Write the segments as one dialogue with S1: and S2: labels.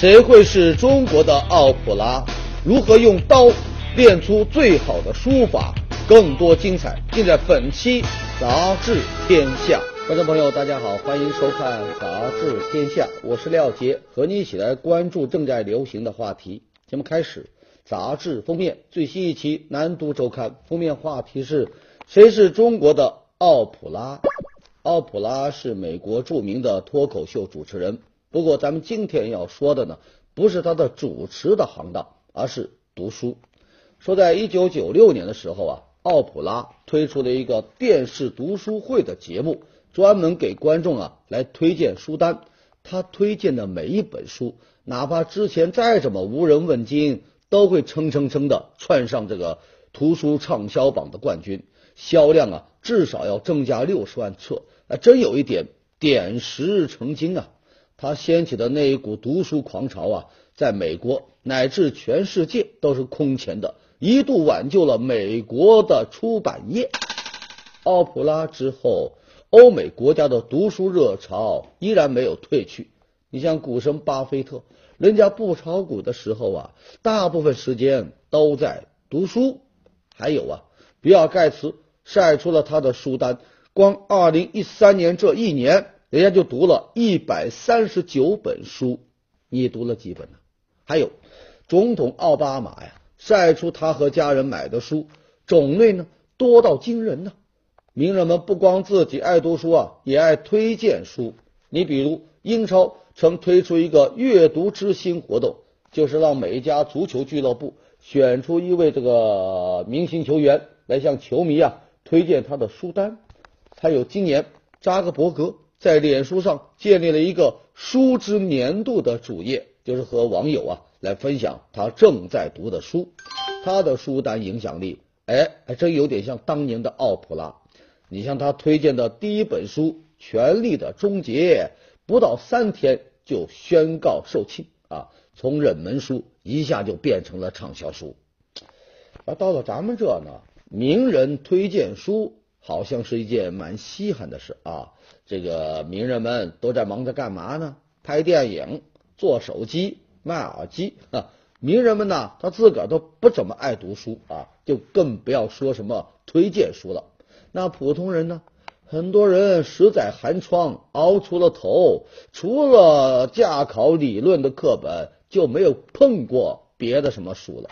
S1: 谁会是中国的奥普拉？如何用刀练出最好的书法？更多精彩尽在本期《杂志天下》。观众朋友，大家好，欢迎收看《杂志天下》，我是廖杰，和你一起来关注正在流行的话题。节目开始，杂志封面最新一期《南都周刊》封面话题是：谁是中国的奥普拉？奥普拉是美国著名的脱口秀主持人。不过，咱们今天要说的呢，不是他的主持的行当，而是读书。说在一九九六年的时候啊，奥普拉推出了一个电视读书会的节目，专门给观众啊来推荐书单。他推荐的每一本书，哪怕之前再怎么无人问津，都会蹭蹭蹭的窜上这个图书畅销榜的冠军，销量啊至少要增加六十万册。啊，真有一点点石成金啊！他掀起的那一股读书狂潮啊，在美国乃至全世界都是空前的，一度挽救了美国的出版业。奥普拉之后，欧美国家的读书热潮依然没有退去。你像股神巴菲特，人家不炒股的时候啊，大部分时间都在读书。还有啊，比尔盖茨晒出了他的书单。光二零一三年这一年，人家就读了一百三十九本书，你读了几本呢？还有，总统奥巴马呀，晒出他和家人买的书种类呢，多到惊人呢。名人们不光自己爱读书啊，也爱推荐书。你比如，英超曾推出一个阅读之星活动，就是让每一家足球俱乐部选出一位这个明星球员来向球迷啊推荐他的书单。还有今年，扎克伯格在脸书上建立了一个“书之年度”的主页，就是和网友啊来分享他正在读的书。他的书单影响力，哎，还真有点像当年的奥普拉。你像他推荐的第一本书《权力的终结》，不到三天就宣告售罄啊，从冷门书一下就变成了畅销书。而到了咱们这呢，名人推荐书。好像是一件蛮稀罕的事啊！这个名人们都在忙着干嘛呢？拍电影、做手机、卖耳机啊！名人们呢，他自个儿都不怎么爱读书啊，就更不要说什么推荐书了。那普通人呢？很多人十载寒窗熬出了头，除了驾考理论的课本，就没有碰过别的什么书了。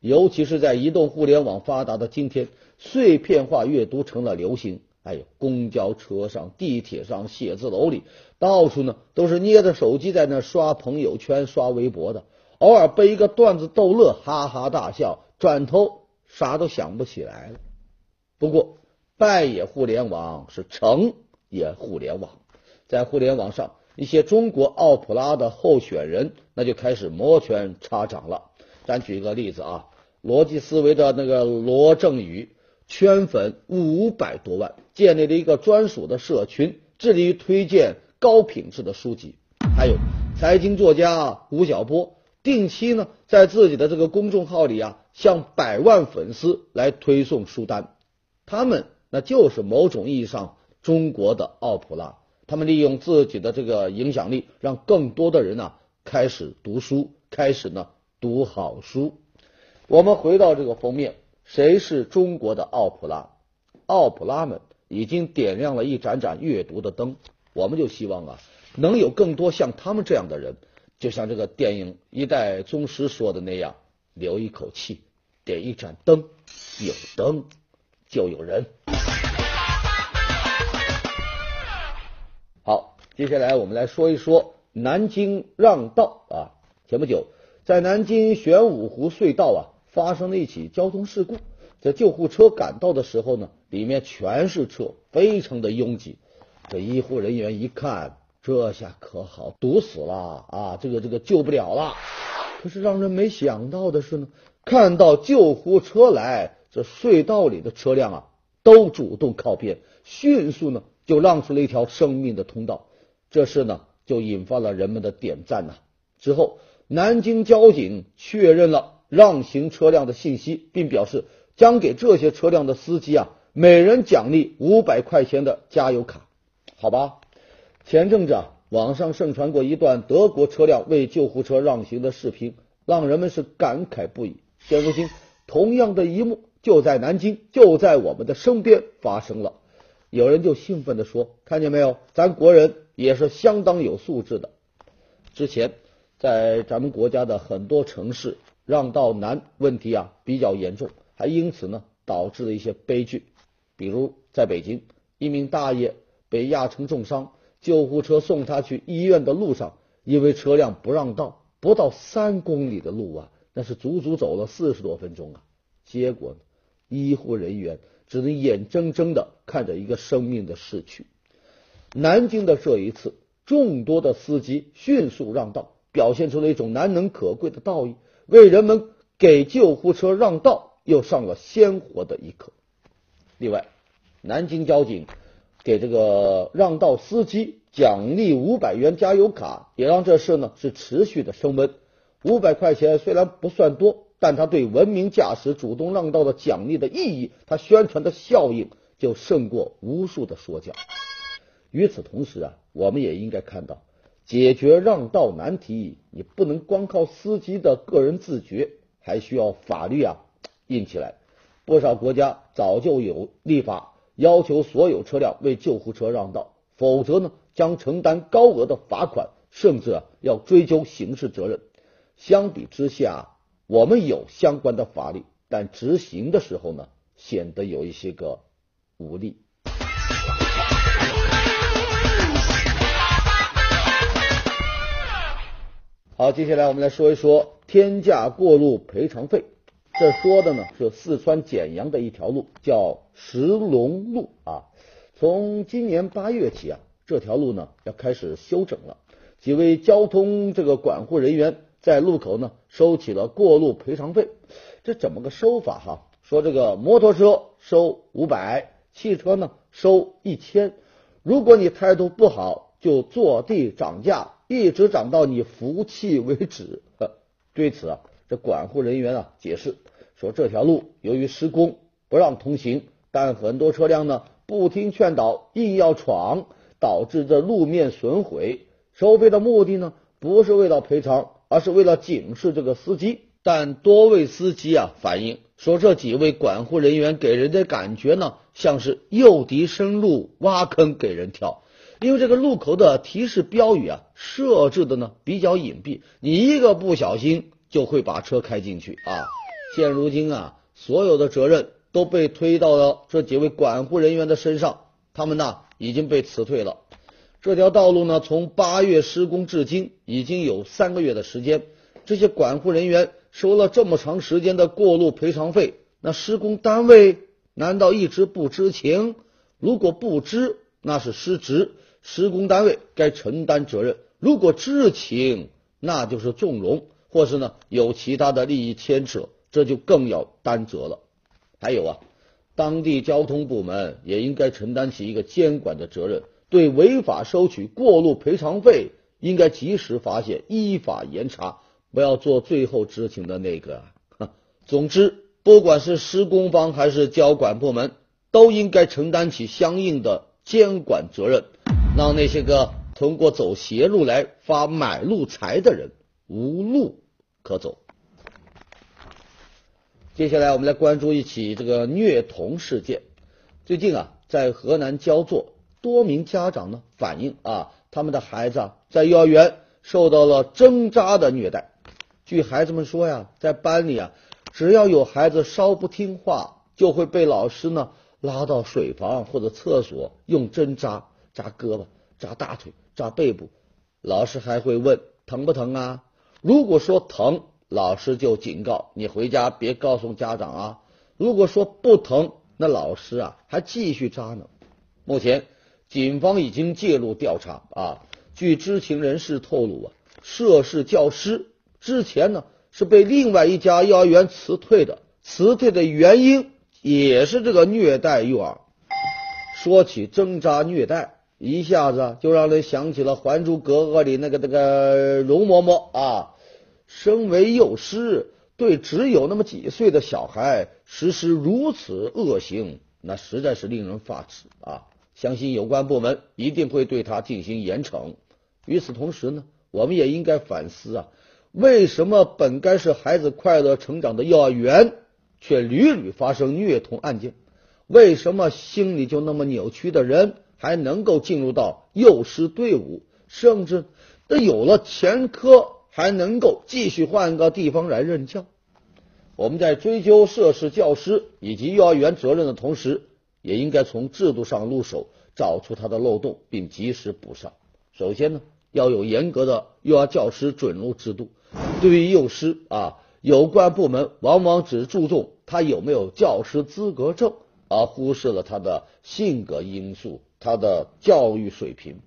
S1: 尤其是在移动互联网发达的今天。碎片化阅读成了流行，哎呦，公交车上、地铁上、写字楼里，到处呢都是捏着手机在那刷朋友圈、刷微博的，偶尔被一个段子逗乐，哈哈大笑，转头啥都想不起来了。不过，败也互联网，是成也互联网，在互联网上，一些中国奥普拉的候选人那就开始摩拳擦掌了。咱举个例子啊，逻辑思维的那个罗振宇。圈粉五百多万，建立了一个专属的社群，致力于推荐高品质的书籍。还有财经作家吴晓波，定期呢在自己的这个公众号里啊，向百万粉丝来推送书单。他们那就是某种意义上中国的奥普拉。他们利用自己的这个影响力，让更多的人呢开始读书，开始呢读好书。我们回到这个封面。谁是中国的奥普拉？奥普拉们已经点亮了一盏盏阅读的灯，我们就希望啊，能有更多像他们这样的人，就像这个电影《一代宗师》说的那样，留一口气，点一盏灯，有灯就有人。好，接下来我们来说一说南京让道啊。前不久，在南京玄武湖隧道啊。发生了一起交通事故，这救护车赶到的时候呢，里面全是车，非常的拥挤。这医护人员一看，这下可好，堵死了啊！这个这个救不了了。可是让人没想到的是呢，看到救护车来，这隧道里的车辆啊，都主动靠边，迅速呢就让出了一条生命的通道。这事呢，就引发了人们的点赞呐。之后，南京交警确认了。让行车辆的信息，并表示将给这些车辆的司机啊，每人奖励五百块钱的加油卡，好吧？前阵子啊，网上盛传过一段德国车辆为救护车让行的视频，让人们是感慨不已。现如今，同样的一幕就在南京，就在我们的身边发生了。有人就兴奋地说：“看见没有，咱国人也是相当有素质的。”之前，在咱们国家的很多城市，让道难问题啊比较严重，还因此呢导致了一些悲剧。比如在北京，一名大爷被压成重伤。救护车送他去医院的路上，因为车辆不让道，不到三公里的路啊，那是足足走了四十多分钟啊。结果，医护人员只能眼睁睁的看着一个生命的逝去。南京的这一次，众多的司机迅速让道，表现出了一种难能可贵的道义，为人们给救护车让道又上了鲜活的一课。另外，南京交警。给这个让道司机奖励五百元加油卡，也让这事呢是持续的升温。五百块钱虽然不算多，但他对文明驾驶、主动让道的奖励的意义，他宣传的效应就胜过无数的说教。与此同时啊，我们也应该看到，解决让道难题，你不能光靠司机的个人自觉，还需要法律啊硬起来。不少国家早就有立法。要求所有车辆为救护车让道，否则呢将承担高额的罚款，甚至啊要追究刑事责任。相比之下，我们有相关的法律，但执行的时候呢显得有一些个无力。好，接下来我们来说一说天价过路赔偿费。这说的呢是四川简阳的一条路，叫石龙路啊。从今年八月起啊，这条路呢要开始修整了。几位交通这个管护人员在路口呢收起了过路赔偿费。这怎么个收法哈？说这个摩托车收五百，汽车呢收一千。如果你态度不好，就坐地涨价，一直涨到你服气为止。对此啊。这管护人员啊解释说，这条路由于施工不让通行，但很多车辆呢不听劝导，硬要闯，导致这路面损毁。收费的目的呢不是为了赔偿，而是为了警示这个司机。但多位司机啊反映说，这几位管护人员给人的感觉呢像是诱敌深入，挖坑给人跳。因为这个路口的提示标语啊设置的呢比较隐蔽，你一个不小心。就会把车开进去啊！现如今啊，所有的责任都被推到了这几位管护人员的身上，他们呢已经被辞退了。这条道路呢，从八月施工至今已经有三个月的时间，这些管护人员收了这么长时间的过路赔偿费，那施工单位难道一直不知情？如果不知，那是失职，施工单位该承担责任；如果知情，那就是纵容。或是呢有其他的利益牵扯，这就更要担责了。还有啊，当地交通部门也应该承担起一个监管的责任，对违法收取过路赔偿费，应该及时发现，依法严查，不要做最后知情的那个。总之，不管是施工方还是交管部门，都应该承担起相应的监管责任，让那些个通过走邪路来发买路财的人。无路可走。接下来，我们来关注一起这个虐童事件。最近啊，在河南焦作，多名家长呢反映啊，他们的孩子啊在幼儿园受到了针扎的虐待。据孩子们说呀，在班里啊，只要有孩子稍不听话，就会被老师呢拉到水房或者厕所用针扎，扎胳膊、扎大腿、扎背部。老师还会问疼不疼啊？如果说疼，老师就警告你回家别告诉家长啊。如果说不疼，那老师啊还继续扎呢。目前警方已经介入调查啊。据知情人士透露啊，涉事教师之前呢是被另外一家幼儿园辞退的，辞退的原因也是这个虐待幼儿。说起针扎虐待。一下子就让人想起了《还珠格格》里那个那个容嬷嬷啊，身为幼师，对只有那么几岁的小孩实施如此恶行，那实在是令人发指啊！相信有关部门一定会对他进行严惩。与此同时呢，我们也应该反思啊，为什么本该是孩子快乐成长的幼儿园，却屡屡发生虐童案件？为什么心理就那么扭曲的人还能够进入到幼师队伍，甚至那有了前科还能够继续换个地方来任教？我们在追究涉事教师以及幼儿园责任的同时，也应该从制度上入手，找出他的漏洞，并及时补上。首先呢，要有严格的幼儿教师准入制度。对于幼师啊，有关部门往往只注重他有没有教师资格证。而忽视了他的性格因素，他的教育水平。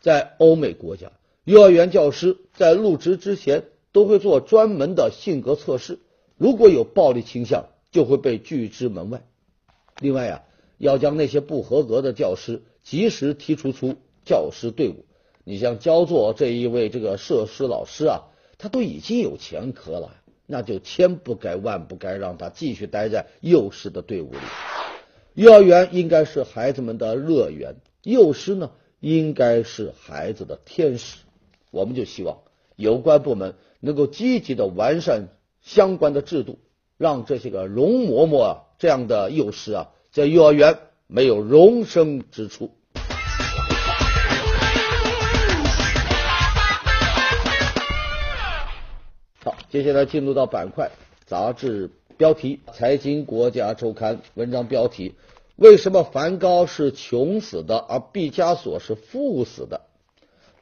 S1: 在欧美国家，幼儿园教师在入职之前都会做专门的性格测试，如果有暴力倾向，就会被拒之门外。另外啊，要将那些不合格的教师及时踢出出教师队伍。你像焦作这一位这个设施老师啊，他都已经有前科了，那就千不该万不该让他继续待在幼师的队伍里。幼儿园应该是孩子们的乐园，幼师呢应该是孩子的天使。我们就希望有关部门能够积极的完善相关的制度，让这些个容嬷嬷啊这样的幼师啊在幼儿园没有容身之处。好，接下来进入到板块杂志。标题：财经国家周刊文章标题：为什么梵高是穷死的，而毕加索是富死的？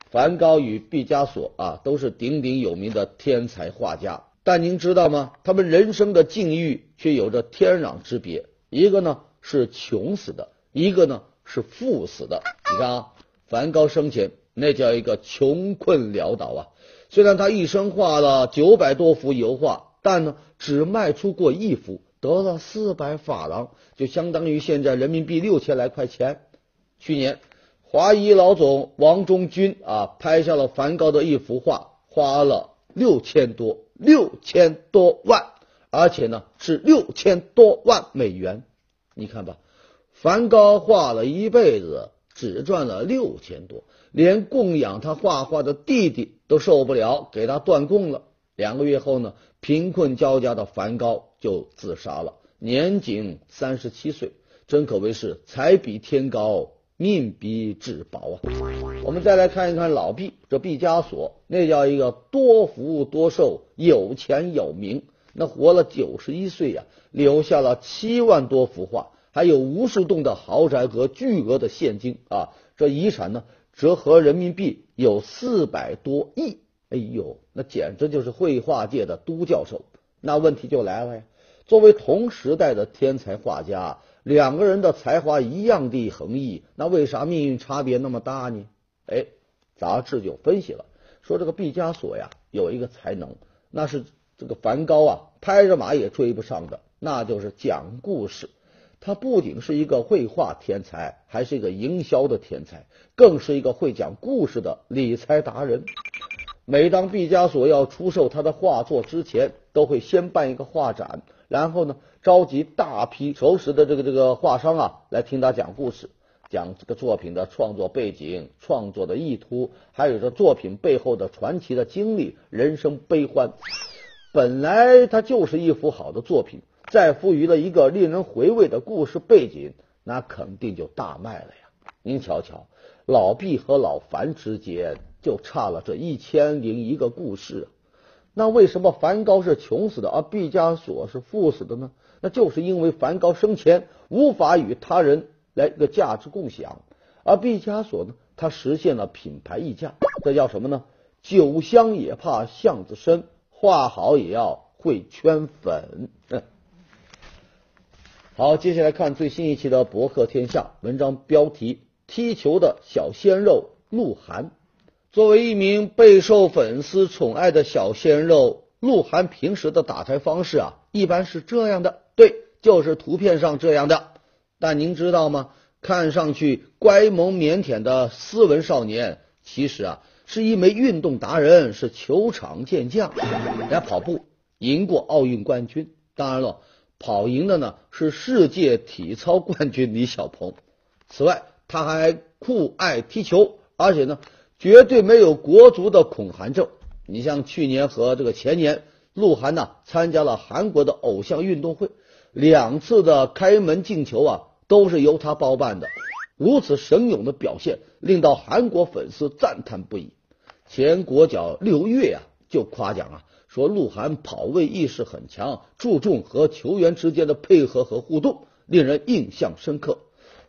S1: 梵高与毕加索啊，都是鼎鼎有名的天才画家，但您知道吗？他们人生的境遇却有着天壤之别。一个呢是穷死的，一个呢是富死的。你看啊，梵高生前那叫一个穷困潦倒啊，虽然他一生画了九百多幅油画。但呢，只卖出过一幅，得了四百法郎，就相当于现在人民币六千来块钱。去年，华谊老总王中军啊拍下了梵高的一幅画，花了六千多六千多万，而且呢是六千多万美元。你看吧，梵高画了一辈子，只赚了六千多，连供养他画画的弟弟都受不了，给他断供了。两个月后呢，贫困交加的梵高就自杀了，年仅三十七岁，真可谓是才比天高，命比纸薄啊！我们再来看一看老毕，这毕加索那叫一个多福多寿，有钱有名，那活了九十一岁呀，留下了七万多幅画，还有无数栋的豪宅和巨额的现金啊！这遗产呢，折合人民币有四百多亿。哎呦，那简直就是绘画界的都教授。那问题就来了呀，作为同时代的天才画家，两个人的才华一样的横溢，那为啥命运差别那么大呢？哎，杂志就分析了，说这个毕加索呀有一个才能，那是这个梵高啊拍着马也追不上的，那就是讲故事。他不仅是一个绘画天才，还是一个营销的天才，更是一个会讲故事的理财达人。每当毕加索要出售他的画作之前，都会先办一个画展，然后呢，召集大批熟识的这个这个画商啊来听他讲故事，讲这个作品的创作背景、创作的意图，还有这作品背后的传奇的经历、人生悲欢。本来它就是一幅好的作品，再赋予了一个令人回味的故事背景，那肯定就大卖了呀！您瞧瞧，老毕和老樊之间。就差了这一千零一个故事，那为什么梵高是穷死的，而毕加索是富死的呢？那就是因为梵高生前无法与他人来一个价值共享，而毕加索呢，他实现了品牌溢价。这叫什么呢？酒香也怕巷子深，画好也要会圈粉。好，接下来看最新一期的《博客天下》文章标题：踢球的小鲜肉鹿晗。作为一名备受粉丝宠爱的小鲜肉，鹿晗平时的打台方式啊，一般是这样的，对，就是图片上这样的。但您知道吗？看上去乖萌腼腆的斯文少年，其实啊，是一枚运动达人，是球场健将。人家跑步赢过奥运冠军，当然了，跑赢的呢是世界体操冠军李小鹏。此外，他还酷爱踢球，而且呢。绝对没有国足的恐韩症。你像去年和这个前年，鹿晗呢参加了韩国的偶像运动会，两次的开门进球啊都是由他包办的。如此神勇的表现，令到韩国粉丝赞叹不已。前国脚刘越呀就夸奖啊，说鹿晗跑位意识很强，注重和球员之间的配合和互动，令人印象深刻。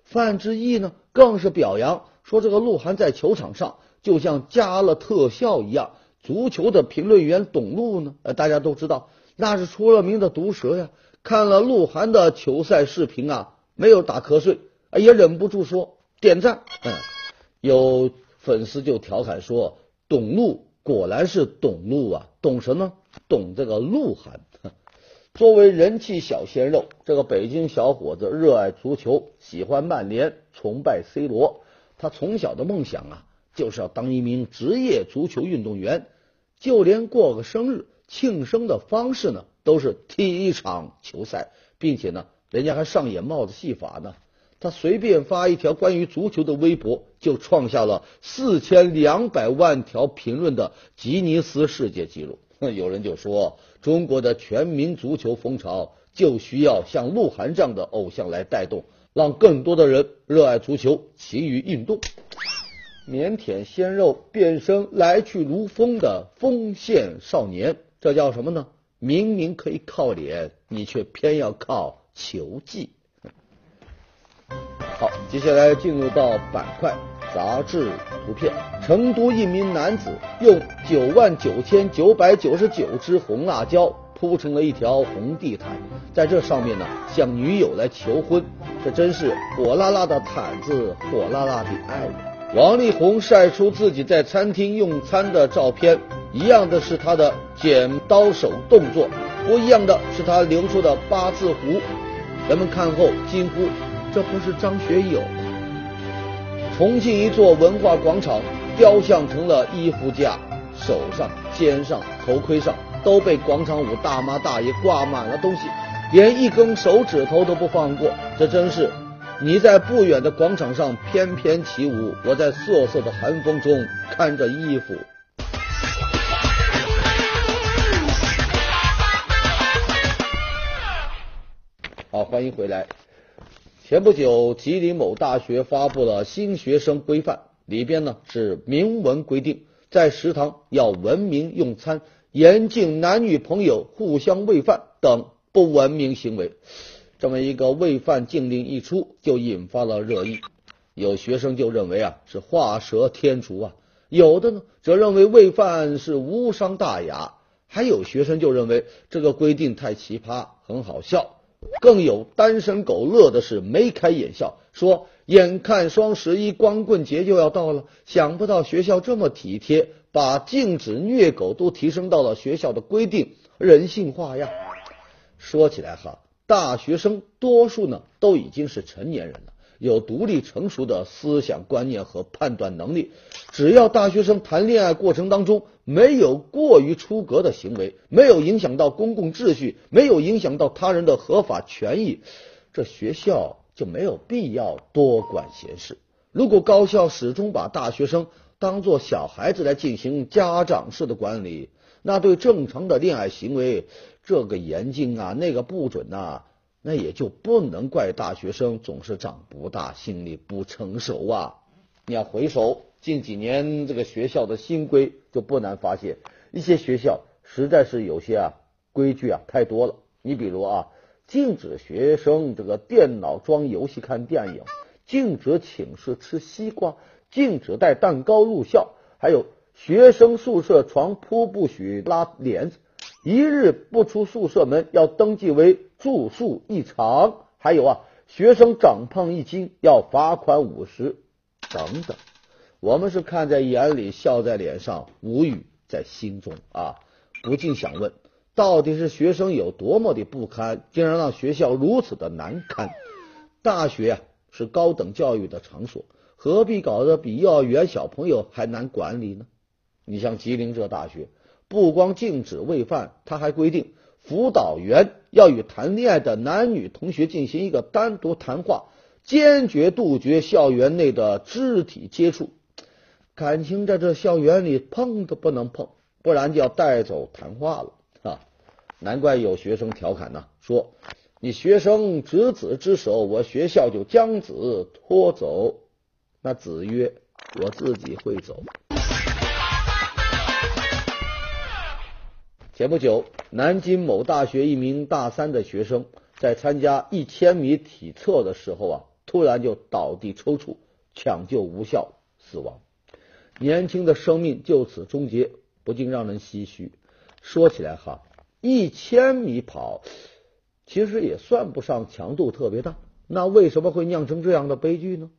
S1: 范志毅呢更是表扬，说这个鹿晗在球场上就像加了特效一样。足球的评论员董路呢，呃，大家都知道那是出了名的毒舌呀。看了鹿晗的球赛视频啊，没有打瞌睡，也忍不住说点赞。嗯，有粉丝就调侃说。董路果然是董路啊，懂什么？懂这个鹿晗。作为人气小鲜肉，这个北京小伙子热爱足球，喜欢曼联，崇拜 C 罗。他从小的梦想啊，就是要当一名职业足球运动员。就连过个生日，庆生的方式呢，都是踢一场球赛，并且呢，人家还上演帽子戏法呢。他随便发一条关于足球的微博，就创下了四千两百万条评论的吉尼斯世界纪录。有人就说，中国的全民足球风潮就需要像鹿晗这样的偶像来带动，让更多的人热爱足球，勤于运动。腼腆鲜肉变身来去如风的锋线少年，这叫什么呢？明明可以靠脸，你却偏要靠球技。好，接下来进入到板块杂志图片。成都一名男子用九万九千九百九十九支红辣椒铺成了一条红地毯，在这上面呢向女友来求婚，这真是火辣辣的毯子，火辣辣的爱人。王力宏晒出自己在餐厅用餐的照片，一样的是他的剪刀手动作，不一样的是他留出的八字胡。人们看后惊呼。这不是张学友？重庆一座文化广场雕像成了衣服架，手上、肩上、头盔上都被广场舞大妈大爷挂满了东西，连一根手指头都不放过。这真是你在不远的广场上翩翩起舞，我在瑟瑟的寒风中看着衣服。好，欢迎回来。前不久，吉林某大学发布了新学生规范，里边呢是明文规定，在食堂要文明用餐，严禁男女朋友互相喂饭等不文明行为。这么一个喂饭禁令一出，就引发了热议。有学生就认为啊是画蛇添足啊，有的呢则认为喂饭是无伤大雅，还有学生就认为这个规定太奇葩，很好笑。更有单身狗乐的是眉开眼笑，说眼看双十一光棍节就要到了，想不到学校这么体贴，把禁止虐狗都提升到了学校的规定，人性化呀。说起来哈，大学生多数呢都已经是成年人了。有独立成熟的思想观念和判断能力，只要大学生谈恋爱过程当中没有过于出格的行为，没有影响到公共秩序，没有影响到他人的合法权益，这学校就没有必要多管闲事。如果高校始终把大学生当做小孩子来进行家长式的管理，那对正常的恋爱行为这个严禁啊，那个不准呐。那也就不能怪大学生总是长不大，心理不成熟啊！你要回首近几年这个学校的新规，就不难发现，一些学校实在是有些啊规矩啊太多了。你比如啊，禁止学生这个电脑装游戏看电影，禁止寝室吃西瓜，禁止带蛋糕入校，还有学生宿舍床铺不许拉帘子。一日不出宿舍门要登记为住宿异常，还有啊，学生长胖一斤要罚款五十，等等，我们是看在眼里，笑在脸上，无语在心中啊！不禁想问，到底是学生有多么的不堪，竟然让学校如此的难堪？大学啊是高等教育的场所，何必搞得比幼儿园小朋友还难管理呢？你像吉林这大学。不光禁止喂饭，他还规定辅导员要与谈恋爱的男女同学进行一个单独谈话，坚决杜绝校园内的肢体接触。感情在这校园里碰都不能碰，不然就要带走谈话了啊！难怪有学生调侃呢，说你学生执子之手，我学校就将子拖走。那子曰：“我自己会走。”前不久，南京某大学一名大三的学生在参加一千米体测的时候啊，突然就倒地抽搐，抢救无效死亡，年轻的生命就此终结，不禁让人唏嘘。说起来哈，一千米跑其实也算不上强度特别大，那为什么会酿成这样的悲剧呢？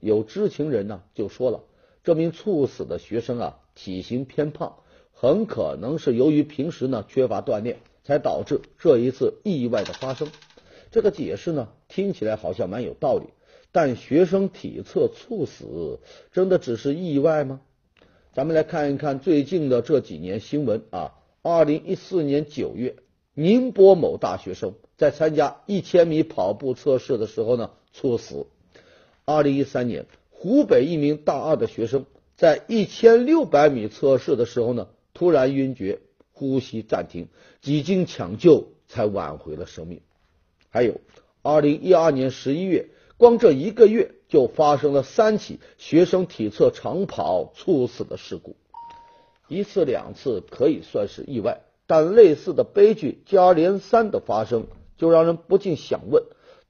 S1: 有知情人呢就说了，这名猝死的学生啊，体型偏胖。很可能是由于平时呢缺乏锻炼，才导致这一次意外的发生。这个解释呢听起来好像蛮有道理，但学生体测猝死真的只是意外吗？咱们来看一看最近的这几年新闻啊。二零一四年九月，宁波某大学生在参加一千米跑步测试的时候呢猝死。二零一三年，湖北一名大二的学生在一千六百米测试的时候呢。突然晕厥，呼吸暂停，几经抢救才挽回了生命。还有，二零一二年十一月，光这一个月就发生了三起学生体测长跑猝死的事故。一次两次可以算是意外，但类似的悲剧接二连三的发生，就让人不禁想问：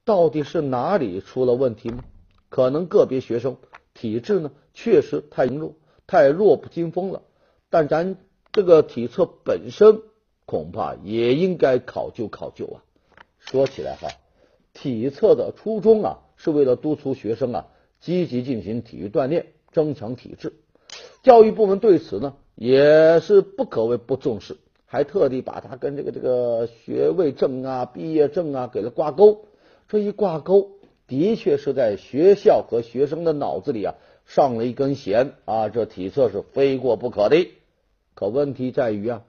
S1: 到底是哪里出了问题吗？可能个别学生体质呢确实太弱，太弱不禁风了。但咱。这个体测本身恐怕也应该考究考究啊。说起来哈，体测的初衷啊，是为了督促学生啊积极进行体育锻炼，增强体质。教育部门对此呢也是不可谓不重视，还特地把它跟这个这个学位证啊、毕业证啊给了挂钩。这一挂钩，的确是在学校和学生的脑子里啊上了一根弦啊，这体测是非过不可的。可问题在于啊，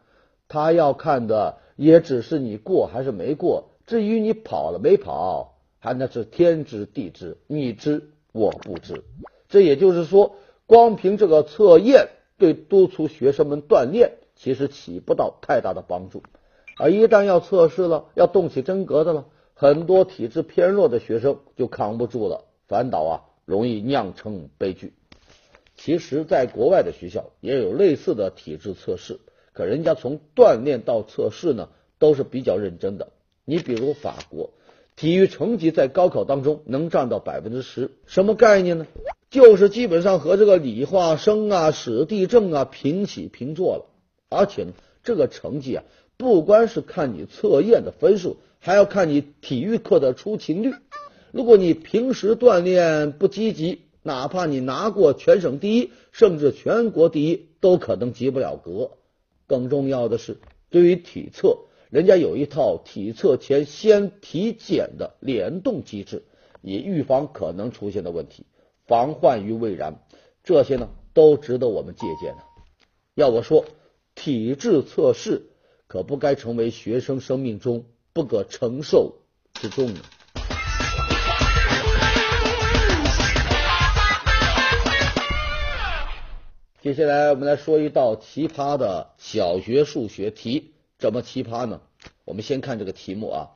S1: 他要看的也只是你过还是没过，至于你跑了没跑，还那是天知地知，你知我不知。这也就是说，光凭这个测验对督促学生们锻炼，其实起不到太大的帮助。而一旦要测试了，要动起真格的了，很多体质偏弱的学生就扛不住了，反倒啊容易酿成悲剧。其实，在国外的学校也有类似的体质测试，可人家从锻炼到测试呢，都是比较认真的。你比如法国，体育成绩在高考当中能占到百分之十，什么概念呢？就是基本上和这个理化生啊、史地政啊平起平坐了。而且呢，这个成绩啊，不光是看你测验的分数，还要看你体育课的出勤率。如果你平时锻炼不积极，哪怕你拿过全省第一，甚至全国第一，都可能及不了格。更重要的是，对于体测，人家有一套体测前先体检的联动机制，以预防可能出现的问题，防患于未然。这些呢，都值得我们借鉴的。要我说，体质测试可不该成为学生生命中不可承受之重呢。接下来我们来说一道奇葩的小学数学题，怎么奇葩呢？我们先看这个题目啊，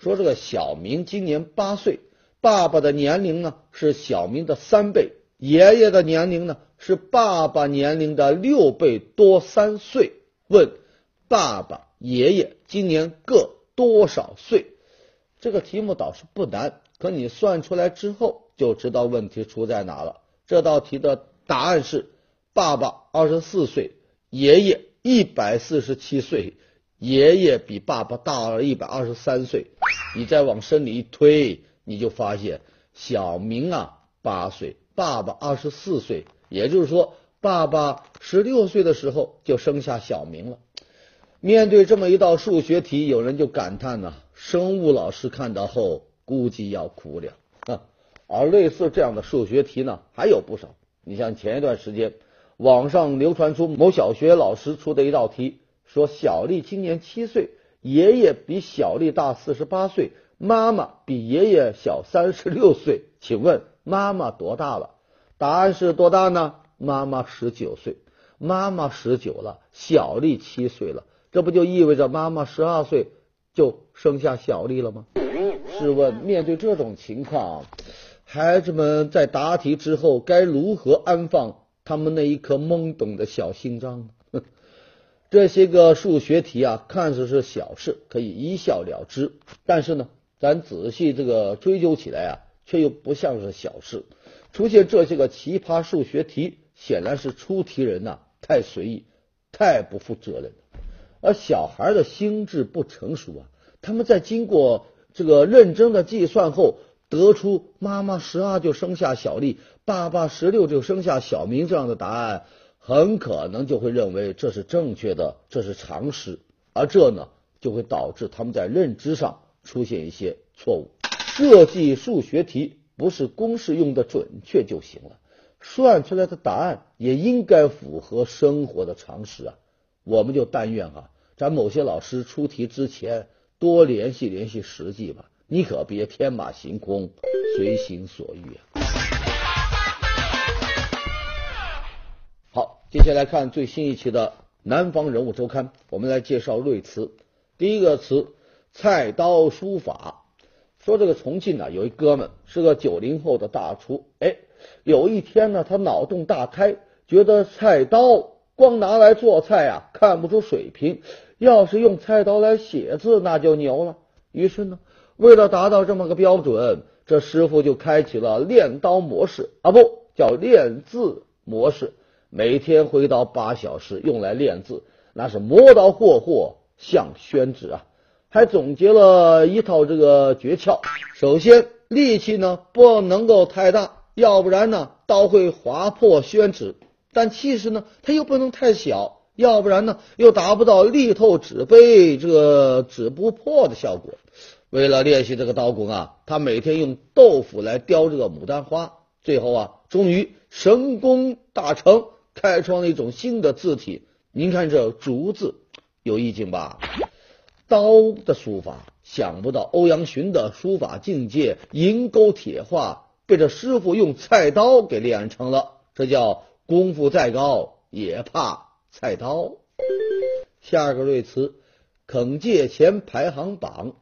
S1: 说这个小明今年八岁，爸爸的年龄呢是小明的三倍，爷爷的年龄呢是爸爸年龄的六倍多三岁。问爸爸、爷爷今年各多少岁？这个题目倒是不难，可你算出来之后就知道问题出在哪了。这道题的答案是。爸爸二十四岁，爷爷一百四十七岁，爷爷比爸爸大了一百二十三岁。你再往深里一推，你就发现小明啊八岁，爸爸二十四岁，也就是说，爸爸十六岁的时候就生下小明了。面对这么一道数学题，有人就感叹呐，生物老师看到后估计要哭了。而类似这样的数学题呢，还有不少。你像前一段时间。网上流传出某小学老师出的一道题，说小丽今年七岁，爷爷比小丽大四十八岁，妈妈比爷爷小三十六岁，请问妈妈多大了？答案是多大呢？妈妈十九岁，妈妈十九了，小丽七岁了，这不就意味着妈妈十二岁就生下小丽了吗？试问，面对这种情况，孩子们在答题之后该如何安放他们那一颗懵懂的小心脏呢？这些个数学题啊，看似是小事，可以一笑了之，但是呢，咱仔细这个追究起来啊，却又不像是小事。出现这些个奇葩数学题，显然是出题人呐太随意，太不负责任了。而小孩的心智不成熟啊，他们在经过这个认真的计算后，得出妈妈十二就生下小丽，爸爸十六就生下小明这样的答案，很可能就会认为这是正确的，这是常识，而这呢就会导致他们在认知上出现一些错误。设计数学题。不是公式用的准确就行了，算出来的答案也应该符合生活的常识啊！我们就但愿哈，咱某些老师出题之前多联系联系实际吧，你可别天马行空，随心所欲啊！接下来看最新一期的《南方人物周刊》，我们来介绍瑞词。第一个词，菜刀书法。说这个重庆呢，有一哥们是个九零后的大厨，哎，有一天呢，他脑洞大开，觉得菜刀光拿来做菜啊，看不出水平，要是用菜刀来写字，那就牛了。于是呢，为了达到这么个标准，这师傅就开启了练刀模式啊，不叫练字模式，每天挥刀八小时用来练字，那是磨刀霍霍向宣纸啊。还总结了一套这个诀窍。首先，力气呢不能够太大，要不然呢刀会划破宣纸；但气势呢它又不能太小，要不然呢又达不到力透纸背、这个纸不破的效果。为了练习这个刀工啊，他每天用豆腐来雕这个牡丹花，最后啊，终于神功大成，开创了一种新的字体。您看这竹字，有意境吧？刀的书法，想不到欧阳询的书法境界，银钩铁画被这师傅用菜刀给练成了。这叫功夫再高也怕菜刀。下个瑞词，肯借钱排行榜，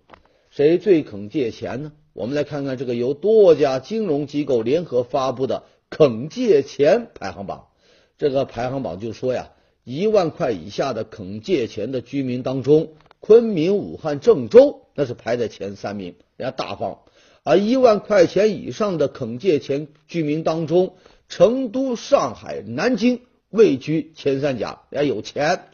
S1: 谁最肯借钱呢？我们来看看这个由多家金融机构联合发布的肯借钱排行榜。这个排行榜就说呀，一万块以下的肯借钱的居民当中。昆明、武汉、郑州那是排在前三名，人家大方；而一万块钱以上的肯借钱居民当中，成都、上海、南京位居前三甲，人家有钱。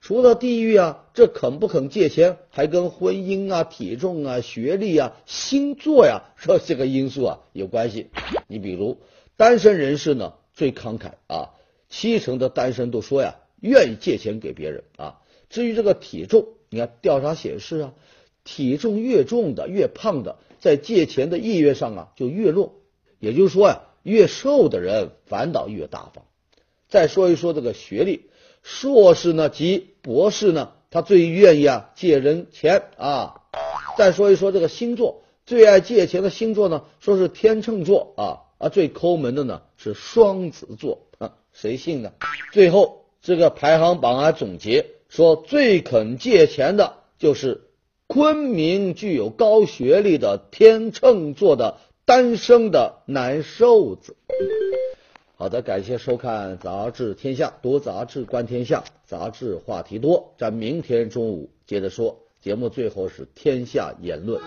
S1: 除了地域啊，这肯不肯借钱还跟婚姻啊、体重啊、学历啊、星座呀这些个因素啊有关系。你比如单身人士呢最慷慨啊，七成的单身都说呀愿意借钱给别人啊。至于这个体重，你看调查显示啊，体重越重的、越胖的，在借钱的意愿上啊就越弱。也就是说呀，越瘦的人反倒越大方。再说一说这个学历，硕士呢及博士呢，他最愿意啊借人钱啊。再说一说这个星座，最爱借钱的星座呢，说是天秤座啊，而最抠门的呢是双子座啊，谁信呢？最后这个排行榜啊总结。说最肯借钱的就是昆明具有高学历的天秤座的单身的男瘦子。好的，感谢收看《杂志天下》，读杂志观天下，杂志话题多。咱明天中午接着说。节目最后是天下言论。